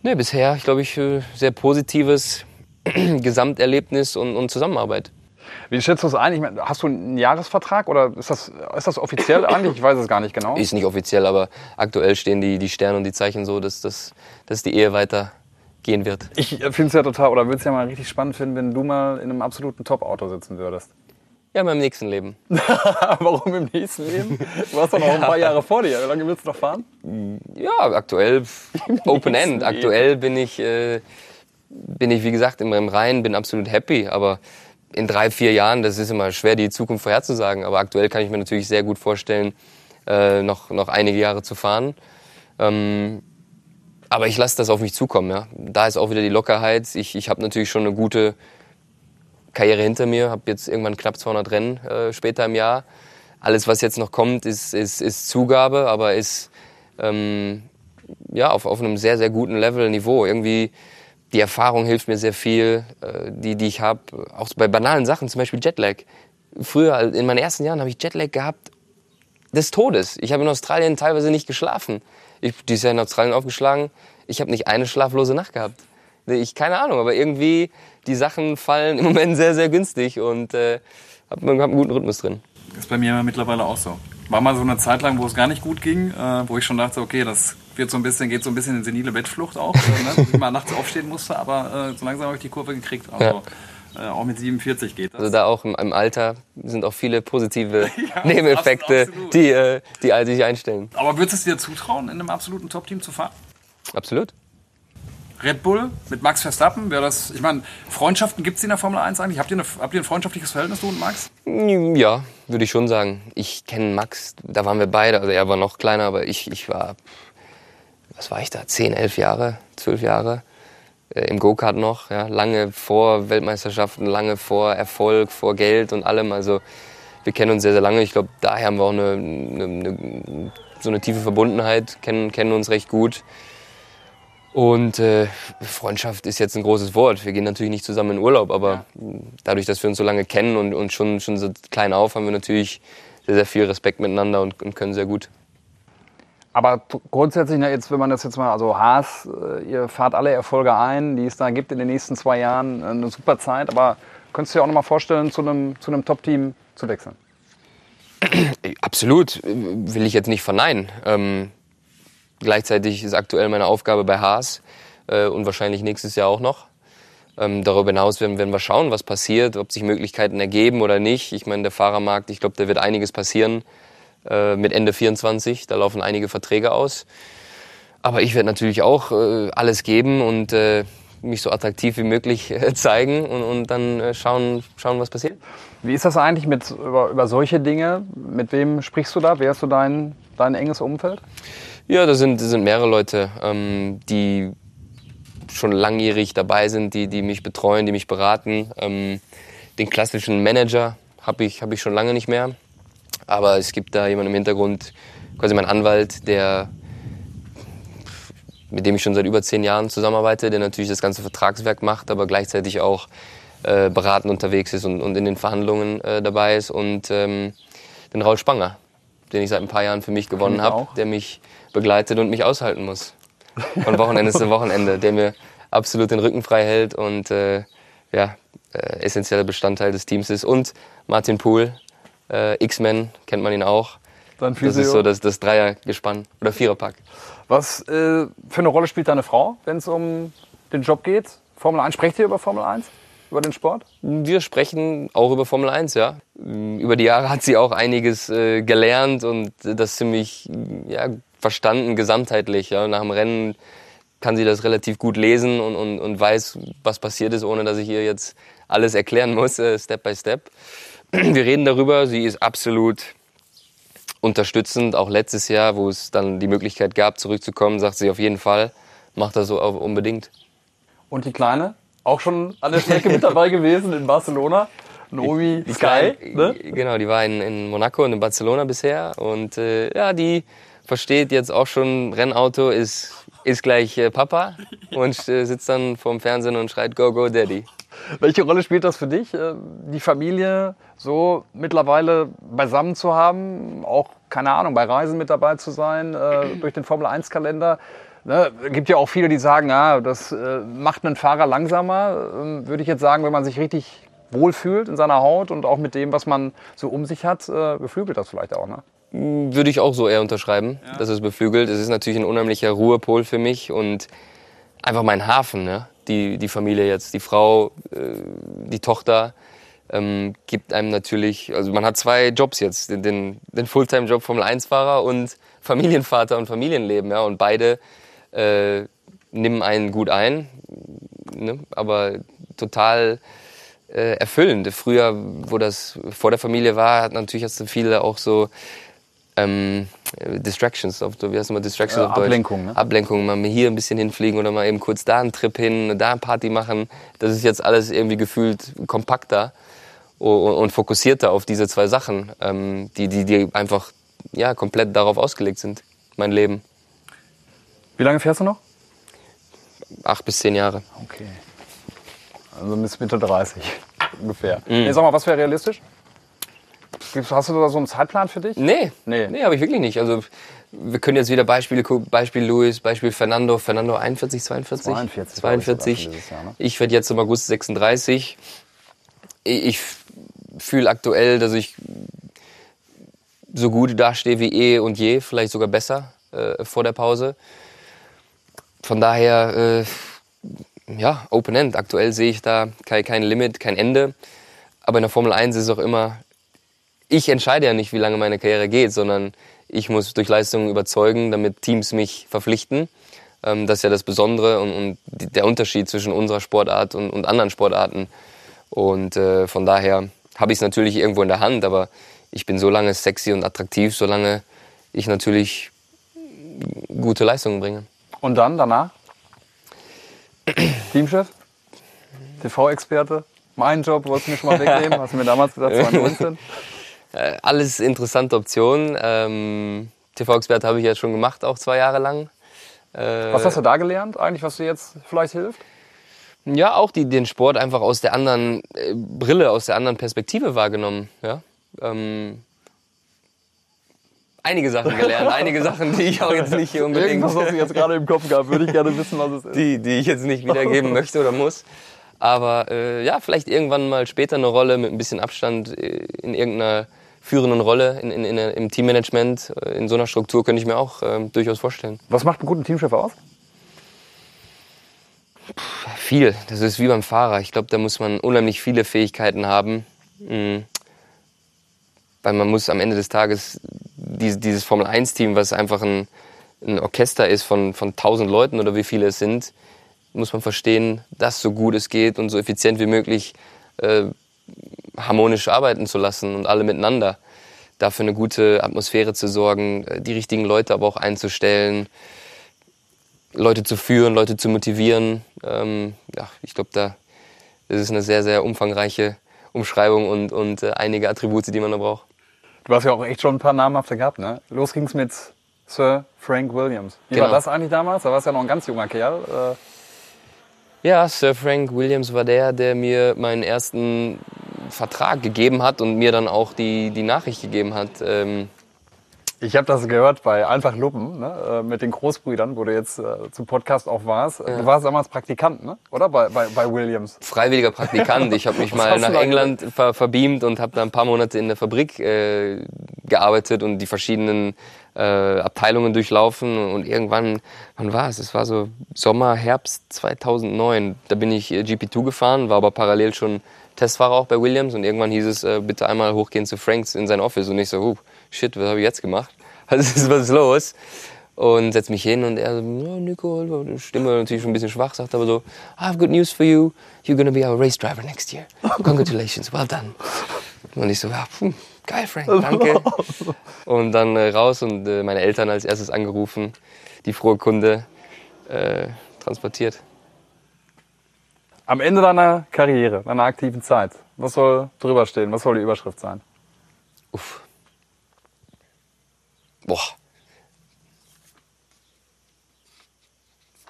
ne, bisher, ich glaube ich, äh, sehr positives Gesamterlebnis und, und Zusammenarbeit. Wie schätzt du es ein? Ich meine, hast du einen Jahresvertrag oder ist das, ist das offiziell eigentlich? Ich weiß es gar nicht genau. Ist nicht offiziell, aber aktuell stehen die, die Sterne und die Zeichen so, dass, dass, dass die Ehe weitergehen wird. Ich finde es ja total, oder würde es ja mal richtig spannend finden, wenn du mal in einem absoluten Top-Auto sitzen würdest. Ja, in meinem nächsten Leben. Warum im nächsten Leben? Du hast doch noch ein paar Jahre vor dir. Wie lange willst du noch fahren? Ja, aktuell Open End. Leben. Aktuell bin ich, äh, bin ich, wie gesagt, im, im Rhein, bin absolut happy. Aber in drei, vier Jahren, das ist immer schwer, die Zukunft vorherzusagen. Aber aktuell kann ich mir natürlich sehr gut vorstellen, äh, noch, noch einige Jahre zu fahren. Ähm, aber ich lasse das auf mich zukommen. Ja. Da ist auch wieder die Lockerheit. Ich, ich habe natürlich schon eine gute Karriere hinter mir, habe jetzt irgendwann knapp 200 Rennen äh, später im Jahr. Alles, was jetzt noch kommt, ist, ist, ist Zugabe, aber ist ähm, ja, auf, auf einem sehr, sehr guten Level, Niveau. Irgendwie die Erfahrung hilft mir sehr viel, äh, die, die ich habe. Auch bei banalen Sachen, zum Beispiel Jetlag. Früher, in meinen ersten Jahren, habe ich Jetlag gehabt des Todes. Ich habe in Australien teilweise nicht geschlafen. Ich dieses Jahr in Australien aufgeschlagen. Ich habe nicht eine schlaflose Nacht gehabt. Ich keine Ahnung, aber irgendwie die Sachen fallen im Moment sehr, sehr günstig und äh, habe hab einen guten Rhythmus drin. Das ist bei mir mittlerweile auch so. War mal so eine Zeit lang, wo es gar nicht gut ging, äh, wo ich schon dachte, okay, das wird so ein bisschen, geht so ein bisschen in senile Bettflucht auch, äh, ne? ich mal nachts aufstehen musste, aber äh, so langsam habe ich die Kurve gekriegt. Also, ja. Äh, auch mit 47 geht das. Also da auch im, im Alter sind auch viele positive ja, Nebeneffekte, absolut. die, äh, die sich einstellen. Aber würdest du dir zutrauen, in einem absoluten Top-Team zu fahren? Absolut. Red Bull mit Max Verstappen, wäre das, ich meine, Freundschaften gibt es in der Formel 1 eigentlich? Habt ihr, eine, habt ihr ein freundschaftliches Verhältnis, du und Max? Ja, würde ich schon sagen. Ich kenne Max, da waren wir beide, also er war noch kleiner, aber ich, ich war, was war ich da, 10, 11 Jahre, 12 Jahre äh, im Go-Kart noch, ja, lange vor Weltmeisterschaften, lange vor Erfolg, vor Geld und allem, also wir kennen uns sehr, sehr lange. Ich glaube, daher haben wir auch eine, eine, eine, so eine tiefe Verbundenheit, kennen, kennen uns recht gut. Und äh, Freundschaft ist jetzt ein großes Wort. Wir gehen natürlich nicht zusammen in Urlaub, aber ja. dadurch, dass wir uns so lange kennen und, und schon, schon so klein auf, haben wir natürlich sehr, sehr viel Respekt miteinander und, und können sehr gut. Aber grundsätzlich, na, jetzt, wenn man das jetzt mal, also Haas, äh, ihr fahrt alle Erfolge ein, die es da gibt in den nächsten zwei Jahren, äh, eine super Zeit. Aber könntest du dir auch noch mal vorstellen, zu einem, zu einem Top-Team zu wechseln? Absolut, will ich jetzt nicht verneinen. Ähm, Gleichzeitig ist aktuell meine Aufgabe bei Haas äh, und wahrscheinlich nächstes Jahr auch noch. Ähm, darüber hinaus werden, werden wir schauen, was passiert, ob sich Möglichkeiten ergeben oder nicht. Ich meine, der Fahrermarkt, ich glaube, da wird einiges passieren äh, mit Ende 24. Da laufen einige Verträge aus. Aber ich werde natürlich auch äh, alles geben und äh, mich so attraktiv wie möglich äh, zeigen und, und dann äh, schauen, schauen, was passiert. Wie ist das eigentlich mit, über, über solche Dinge? Mit wem sprichst du da? Wer ist so dein, dein enges Umfeld? Ja, da sind, das sind mehrere Leute, ähm, die schon langjährig dabei sind, die, die mich betreuen, die mich beraten. Ähm, den klassischen Manager habe ich, hab ich schon lange nicht mehr. Aber es gibt da jemanden im Hintergrund, quasi mein Anwalt, der, mit dem ich schon seit über zehn Jahren zusammenarbeite, der natürlich das ganze Vertragswerk macht, aber gleichzeitig auch äh, beratend unterwegs ist und, und in den Verhandlungen äh, dabei ist. Und ähm, den Raul Spanger, den ich seit ein paar Jahren für mich gewonnen habe, der mich begleitet und mich aushalten muss. Von Wochenende zu Wochenende, der mir absolut den Rücken frei hält und äh, ja, äh, essentieller Bestandteil des Teams ist. Und Martin Pohl, äh, X-Men, kennt man ihn auch. Dann das ist so das, das Dreiergespann oder Viererpack. Was äh, für eine Rolle spielt deine Frau, wenn es um den Job geht? Formel 1, sprecht ihr über Formel 1? Über den Sport? Wir sprechen auch über Formel 1, ja. Über die Jahre hat sie auch einiges äh, gelernt und das ziemlich ja, verstanden, gesamtheitlich. Ja. Nach dem Rennen kann sie das relativ gut lesen und, und, und weiß, was passiert ist, ohne dass ich ihr jetzt alles erklären muss, äh, Step by Step. Wir reden darüber, sie ist absolut unterstützend. Auch letztes Jahr, wo es dann die Möglichkeit gab, zurückzukommen, sagt sie auf jeden Fall, macht das so unbedingt. Und die Kleine? Auch schon an der Strecke mit dabei gewesen in Barcelona? Nomi Sky? Ne? Genau, die war in, in Monaco und in Barcelona bisher. Und äh, ja, die versteht jetzt auch schon, Rennauto ist, ist gleich äh, Papa und äh, sitzt dann vorm Fernsehen und schreit Go, Go, Daddy. Welche Rolle spielt das für dich, äh, die Familie so mittlerweile beisammen zu haben, auch, keine Ahnung, bei Reisen mit dabei zu sein, äh, durch den Formel-1-Kalender? Ne, gibt ja auch viele, die sagen, ja, das äh, macht einen Fahrer langsamer. Ähm, würde ich jetzt sagen, wenn man sich richtig wohlfühlt in seiner Haut und auch mit dem, was man so um sich hat, beflügelt das vielleicht auch. Ne? Würde ich auch so eher unterschreiben, ja. dass es beflügelt. Es ist natürlich ein unheimlicher Ruhepol für mich und einfach mein Hafen, ne? die, die Familie jetzt, die Frau, äh, die Tochter, ähm, gibt einem natürlich, also man hat zwei Jobs jetzt, den, den Fulltime-Job Formel 1-Fahrer und Familienvater und Familienleben, ja, und beide äh, nehmen einen gut ein, ne? aber total äh, erfüllend. Früher, wo das vor der Familie war, hat natürlich hast du viele auch so ähm, äh, Distractions, auf, wie heißt mal Distractions Äh, auf Deutsch? Ablenkung, ne? Ablenkung, mal hier ein bisschen hinfliegen oder mal eben kurz da einen Trip hin, da eine Party machen. Das ist jetzt alles irgendwie gefühlt kompakter und, und fokussierter auf diese zwei Sachen, ähm, die, die, die einfach ja, komplett darauf ausgelegt sind, mein Leben. Wie lange fährst du noch? Acht bis zehn Jahre. Okay. Also bis Mitte 30 ungefähr. Nee, sag mal, was wäre realistisch? Hast du da so einen Zeitplan für dich? Nee, Nee. nee, habe ich wirklich nicht. Also wir können jetzt wieder Beispiele gucken. Beispiel Luis, Beispiel Fernando. Fernando 41, 42? 42, glaube ich, 42. sogar für dieses Jahr, ne? Ich werde jetzt im August 36. Ich, ich fühle aktuell, dass ich so gut dastehe wie eh und je, vielleicht sogar besser äh, vor der Pause. Von daher, äh, ja, Open End. Aktuell sehe ich da kein, kein Limit, kein Ende. Aber in der Formel 1 ist es auch immer, ich entscheide ja nicht, wie lange meine Karriere geht, sondern ich muss durch Leistungen überzeugen, damit Teams mich verpflichten. Ähm, das ist ja das Besondere und, und der Unterschied zwischen unserer Sportart und, und anderen Sportarten. Und äh, von daher habe ich es natürlich irgendwo in der Hand, aber ich bin so lange sexy und attraktiv, solange ich natürlich gute Leistungen bringe. Und dann, danach? Teamchef? TV-Experte? Mein Job wolltest du mir schon mal wegnehmen? Hast du mir damals gesagt, 2019? Äh, alles interessante Optionen. Ähm, TV-Experte habe ich jetzt schon gemacht, auch zwei Jahre lang. Äh, Was hast du da gelernt eigentlich, was dir jetzt vielleicht hilft? Ja, auch die, den Sport einfach aus der anderen äh, Brille, aus der anderen Perspektive wahrgenommen. Ja? Ähm, einige Sachen gelernt, einige Sachen, die ich auch jetzt nicht hier unbedingt, Irgendwas, was du jetzt gerade im Kopf gehabt, würde ich gerne wissen, was es ist. die, die ich jetzt nicht wiedergeben möchte oder muss. Aber äh, ja, vielleicht irgendwann mal später eine Rolle mit ein bisschen Abstand äh, in irgendeiner führenden Rolle in, in, in, im Teammanagement, äh, in so einer Struktur könnte ich mir auch ähm, durchaus vorstellen. Was macht einen guten Teamchef aus? Viel. Das ist wie beim Fahrer. Ich glaube, da muss man unheimlich viele Fähigkeiten haben. Mhm. Weil man muss am Ende des Tages dieses, dieses Formel-1-Team, was einfach ein, ein Orchester ist von, von 1000 Leuten oder wie viele es sind, muss man verstehen, das so gut es geht und so effizient wie möglich äh, harmonisch arbeiten zu lassen und alle miteinander. Dafür eine gute Atmosphäre zu sorgen, äh, die richtigen Leute aber auch einzustellen, Leute zu führen, Leute zu motivieren. Ähm, ja, ich glaube, da ist eine sehr, sehr umfangreiche Umschreibung und, und äh, einige Attribute, die man da braucht. Du hast ja auch echt schon ein paar namhafte gehabt, ne? Los ging's mit Sir Frank Williams. Wie Genau. war das eigentlich damals? Da warst du ja noch ein ganz junger Kerl. Äh, Ja, Sir Frank Williams war der, der mir meinen ersten Vertrag gegeben hat und mir dann auch die, die Nachricht gegeben hat. Ähm, Ich habe das gehört bei Einfach Luppen, ne? äh, mit den Großbrüdern, wo du jetzt äh, zum Podcast auch warst. Du warst damals Praktikant, ne? oder? Bei, bei, bei Williams. freiwilliger Praktikant. Ich habe mich mal nach England ver verbeamt und habe da ein paar Monate in der Fabrik äh, gearbeitet und die verschiedenen äh, Abteilungen durchlaufen. Und irgendwann, wann war es? Es war so Sommer, Herbst 2009. Da bin ich äh, GP2 gefahren, war aber parallel schon Testfahrer auch bei Williams. Und irgendwann hieß es, äh, bitte einmal hochgehen zu Franks in sein Office. Und ich so, oh, shit, was habe ich jetzt gemacht? Ist, was ist los? Und setz mich hin und er so, ja, Nico, die Stimme natürlich schon ein bisschen schwach, sagt aber so, I have good news for you. You're gonna be our race driver next year. Congratulations, well done. Und ich so, ja, pf, geil, Frank, danke. Und dann äh, raus und äh, meine Eltern als erstes angerufen, die frohe Kunde äh, transportiert. Am Ende deiner Karriere, deiner aktiven Zeit, was soll drüber stehen? Was soll die Überschrift sein? Uff. Boah.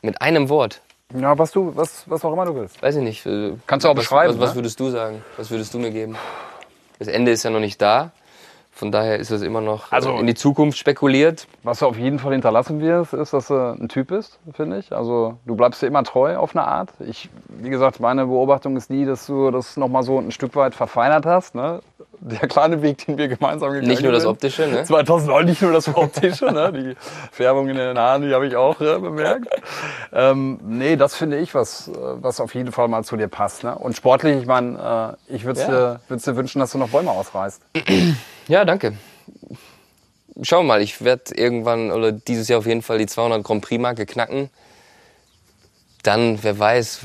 Mit einem Wort. Ja, was du, was, was auch immer du willst. Weiß ich nicht. äh, Kannst du auch was, beschreiben, Was, was ne? würdest du sagen? Was würdest du mir geben? Das Ende ist ja noch nicht da. Von daher ist es immer noch äh, Also- in die Zukunft spekuliert. Was du auf jeden Fall hinterlassen wirst, ist, dass du ein Typ bist, finde ich. Also du bleibst dir immer treu auf eine Art. Ich, wie gesagt, meine Beobachtung ist die, dass du das nochmal so ein Stück weit verfeinert hast. Ne? Der kleine Weg, den wir gemeinsam gegangen Nicht nur das sind. Optische, ne? 2009 nicht nur das Optische, ne? die Färbung in den Haaren, die habe ich auch äh, bemerkt. Ähm, nee, das finde ich, was, äh, was auf jeden Fall mal zu dir passt. Ne? Und sportlich, ich meine, äh, ich würde Ja. dir, würd's dir wünschen, dass du noch Bäume ausreißt. Ja, danke. Schauen wir mal, ich werde irgendwann oder dieses Jahr auf jeden Fall die 200 Grand Prix Marke knacken. Dann, wer weiß,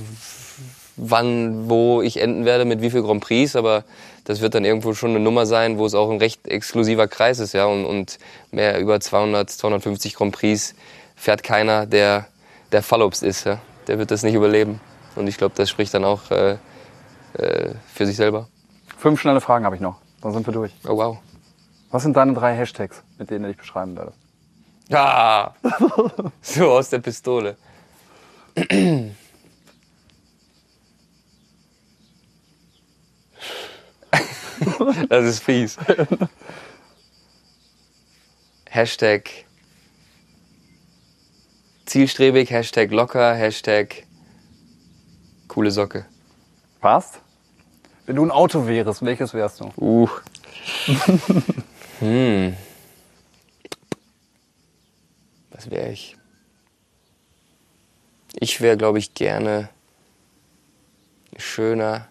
wann, wo ich enden werde, mit wie viel Grand Prix, aber das wird dann irgendwo schon eine Nummer sein, wo es auch ein recht exklusiver Kreis ist, ja, und, und mehr über 200, 250 Grand Prix fährt keiner, der der Fallobst ist, ja. Der wird das nicht überleben. Und ich glaube, das spricht dann auch äh, äh, für sich selber. Fünf schnelle Fragen habe ich noch. Dann sind wir durch. Oh wow. Was sind deine drei Hashtags, mit denen du dich beschreiben würdest? Ah, so aus der Pistole. Das ist fies. Hashtag zielstrebig, Hashtag locker, Hashtag coole Socke. Passt? Wenn du ein Auto wärst, welches wärst du? Uh. hm. Was wäre ich? Ich wäre, glaube ich, gerne schöner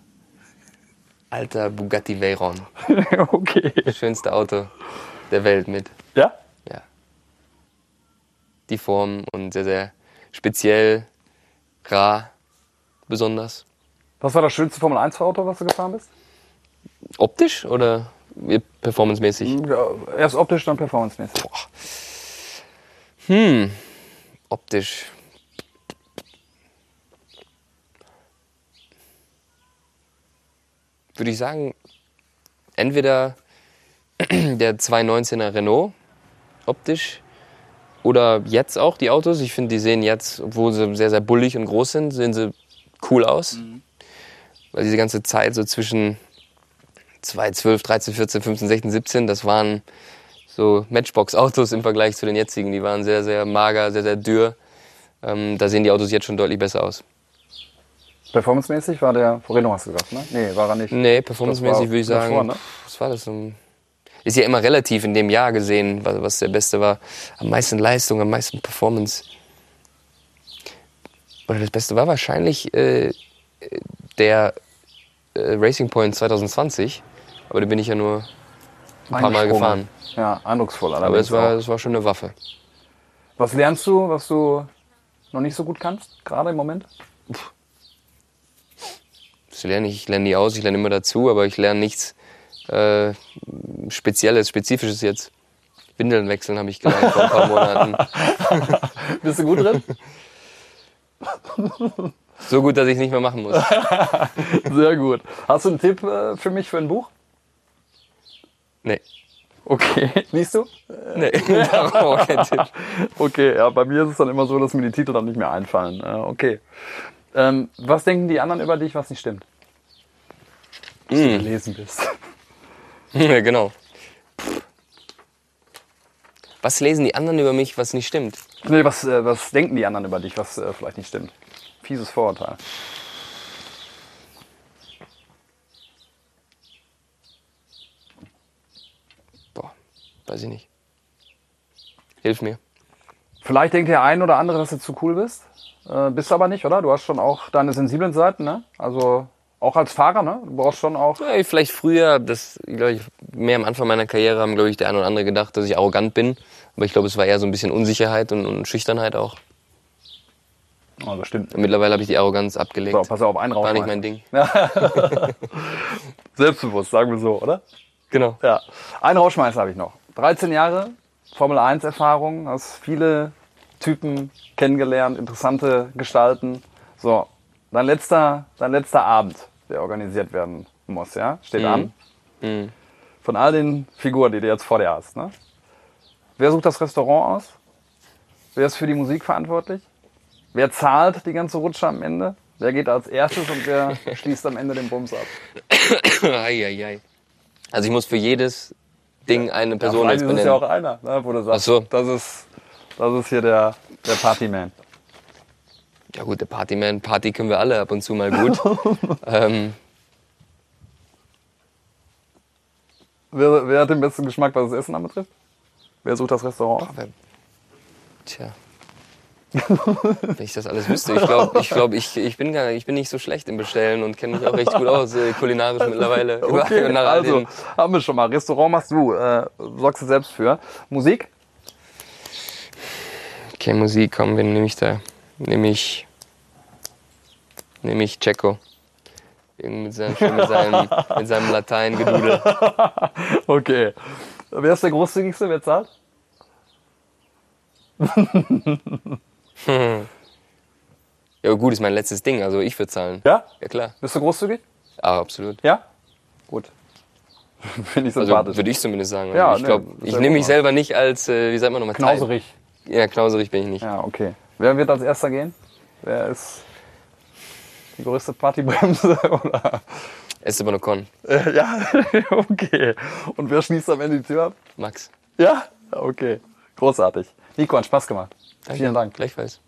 alter Bugatti Veyron. okay. Schönste Auto der Welt mit. Ja? Ja. Die Form und sehr, sehr speziell, rar, besonders. Was war das schönste Formel-1-Auto, was du gefahren bist? Optisch oder performancemäßig? Ja, erst optisch, dann performancemäßig. Hm, optisch. Würde ich sagen, entweder der 219er Renault optisch oder jetzt auch die Autos. Ich finde, die sehen jetzt, obwohl sie sehr, sehr bullig und groß sind, sehen sie cool aus. Weil diese ganze Zeit so zwischen 2012, 13, 14, 15, 16, 17, das waren so Matchbox-Autos im Vergleich zu den jetzigen. Die waren sehr, sehr mager, sehr, sehr dürr. Ähm, da sehen die Autos jetzt schon deutlich besser aus. Performancemäßig war der Renault, hast du gesagt, ne? Nee, war er nicht. Nee, performancemäßig würde ich sagen. davor, ne? Was war das? Ist ja immer relativ in dem Jahr gesehen, was, was der Beste war. Am meisten Leistung, am meisten Performance. Oder das Beste war wahrscheinlich äh, der äh, Racing Point 2020. Aber den bin ich ja nur ein paar Mal gefahren. Ja, eindrucksvoll. Aber es war, es war schon eine Waffe. Was lernst du, was du noch nicht so gut kannst, gerade im Moment? Das lerne ich, ich lerne nie aus, ich lerne immer dazu, aber ich lerne nichts äh, Spezielles, Spezifisches jetzt. Windeln wechseln habe ich gelernt vor ein paar Monaten. Bist du gut drin? So gut, dass ich es nicht mehr machen muss. Sehr gut. Hast du einen Tipp äh, für mich für ein Buch? Nee. Okay. Liest du? Nee, darauf auch kein Tipp. Okay, ja, bei mir ist es dann immer so, dass mir die Titel dann nicht mehr einfallen. Okay. Ähm, was denken die anderen über dich, was nicht stimmt? Dass du gelesen bist. Ja, genau. Was lesen die anderen über mich, was nicht stimmt? Nee, was, äh, was denken die anderen über dich, was äh, vielleicht nicht stimmt? Fieses Vorurteil. Boah, weiß ich nicht. Hilf mir. Vielleicht denkt der ein oder andere, dass du zu cool bist. Äh, bist du aber nicht, oder? Du hast schon auch deine sensiblen Seiten, ne? Also auch als Fahrer, ne? Du brauchst schon auch. Ja, vielleicht früher, das, glaube ich, mehr am Anfang meiner Karriere haben, glaube ich, der ein oder andere gedacht, dass ich arrogant bin. Aber ich glaube, es war eher so ein bisschen Unsicherheit und, und Schüchternheit auch. Oh, das stimmt. Mittlerweile habe ich die Arroganz abgelegt. So, pass auf, einen War nicht mein Ding. Selbstbewusst, sagen wir so, oder? Genau. Ja. Einen Rauschmeißer habe ich noch. 13 Jahre Formel 1 Erfahrung, hast viele Typen kennengelernt, interessante Gestalten. So, dein letzter, dein letzter Abend, der organisiert werden muss, ja, steht an. Mhm. Von all den Figuren, die du jetzt vor dir hast. Ne? Wer sucht das Restaurant aus? Wer ist für die Musik verantwortlich? Wer zahlt die ganze Rutsche am Ende? Wer geht als erstes und wer schließt am Ende den Bums ab? Eieiei. Also ich muss für jedes Ding eine Person Vielleicht jetzt ist es ja benennen. auch einer, ne, wo du sagst, Ach so. das, ist, das ist hier der, der Partyman. Ja gut, der Partyman, Party können wir alle ab und zu mal gut. ähm, Wer, wer hat den besten Geschmack, was das Essen anbetrifft? Wer sucht das Restaurant? aber, tja. Wenn ich das alles wüsste. Ich glaube, ich, glaub, ich, ich, bin gar, ich bin nicht so schlecht im Bestellen und kenne mich auch recht gut aus, äh, kulinarisch mittlerweile. Okay, Nach also haben wir schon mal. Restaurant machst du, äh, sorgst du selbst für. Musik? Okay, Musik, komm, wen nehme ich da? Nehme ich, nehme ich Checo. Mit seinem, mit seinem, mit seinem Latein-Gedudel. Okay. Wer ist der großzügigste? Wer zahlt? Ja, gut, ist mein letztes Ding, also ich würde zahlen. Ja? Ja, klar. Bist du großzügig? Ah, absolut. Ja? Gut. Finde ich Also sympathisch. würde ich zumindest sagen. Ja, Also ich nee, glaube, ich nehme mich selber nicht als, äh, wie sagt man nochmal, Knauserig. Ja, knauserig bin ich nicht. Ja, okay. Wer wird als erster gehen? Wer ist die größte Partybremse? Oder? Esteban Ocon, Äh, ja, okay. Und wer schließt am Ende die Tür ab? Max. Ja? Okay. Großartig. Nico, hat Spaß gemacht. Vielen Dank. Gleichfalls.